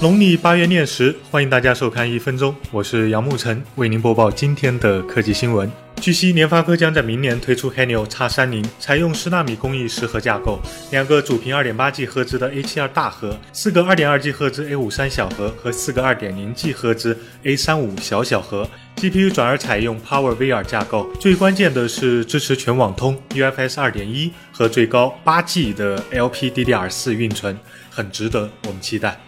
农历八月廿十，欢迎大家收看一分钟，我是杨沐晨，为您播报今天的科技新闻。据悉，联发科将在明年推出 Helio X30，采用十纳米工艺十核架构，两个主频二点八 G 赫兹的 A72 大核，四个二点二 G 赫兹 A53 小核和四个二点零 G 赫兹 A35 小小核。GPU 转而采用 PowerVR 架构，最关键的是支持全网通 UFS 二点一和最高八 G 的 LPDDR4 运存，很值得我们期待。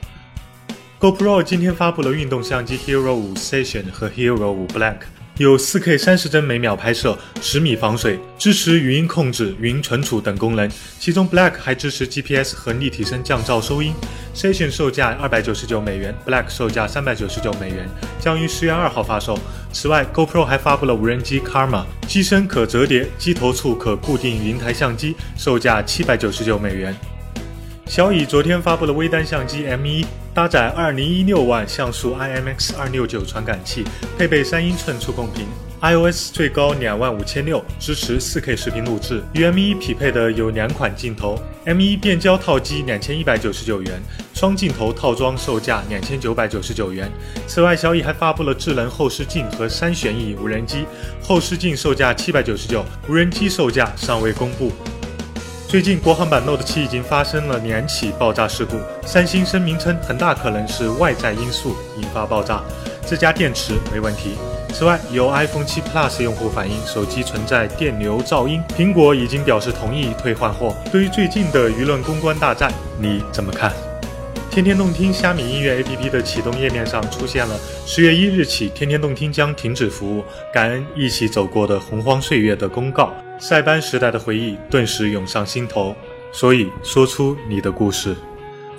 GoPro 今天发布了运动相机 Hero 5 Session 和 Hero 5 Black，有 4K 三十帧每秒拍摄，十米防水，支持语音控制、云存储等功能。其中 Black 还支持 GPS 和立体声降噪收音。Session 售价二百九十九美元，Black 售价三百九十九美元，将于十月二号发售。此外，GoPro 还发布了无人机 Karma，机身可折叠，机头处可固定云台相机，售价七百九十九美元。小蚁昨天发布了微单相机 M1，搭载二零一六万像素 IMX 二六九传感器，配备三英寸触控屏，iOS 最高两万五千六，支持四 K 视频录制。与 M1 匹配的有两款镜头，M1 变焦套机两千一百九十九元，双镜头套装售价两千九百九十九元。此外，小蚁还发布了智能后视镜和三旋翼无人机，后视镜售价七百九十九，无人机售价尚未公布。最近，国行版 Note 7已经发生了两起爆炸事故。三星声明称，很大可能是外在因素引发爆炸，自家电池没问题。此外，有 iPhone 7 Plus 用户反映手机存在电流噪音，苹果已经表示同意退换货。对于最近的舆论公关大战，你怎么看？天天动听虾米音乐 APP 的启动页面上出现了十月一日起，天天动听将停止服务，感恩一起走过的洪荒岁月的公告。塞班时代的回忆顿时涌上心头，所以说出你的故事。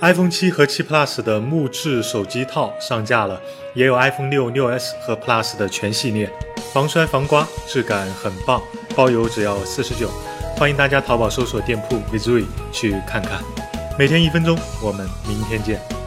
iPhone 七和七 Plus 的木质手机套上架了，也有 iPhone 六、六 S 和 Plus 的全系列，防摔防刮，质感很棒，包邮只要四十九。欢迎大家淘宝搜索店铺 Vizui 去看看。每天一分钟，我们明天见。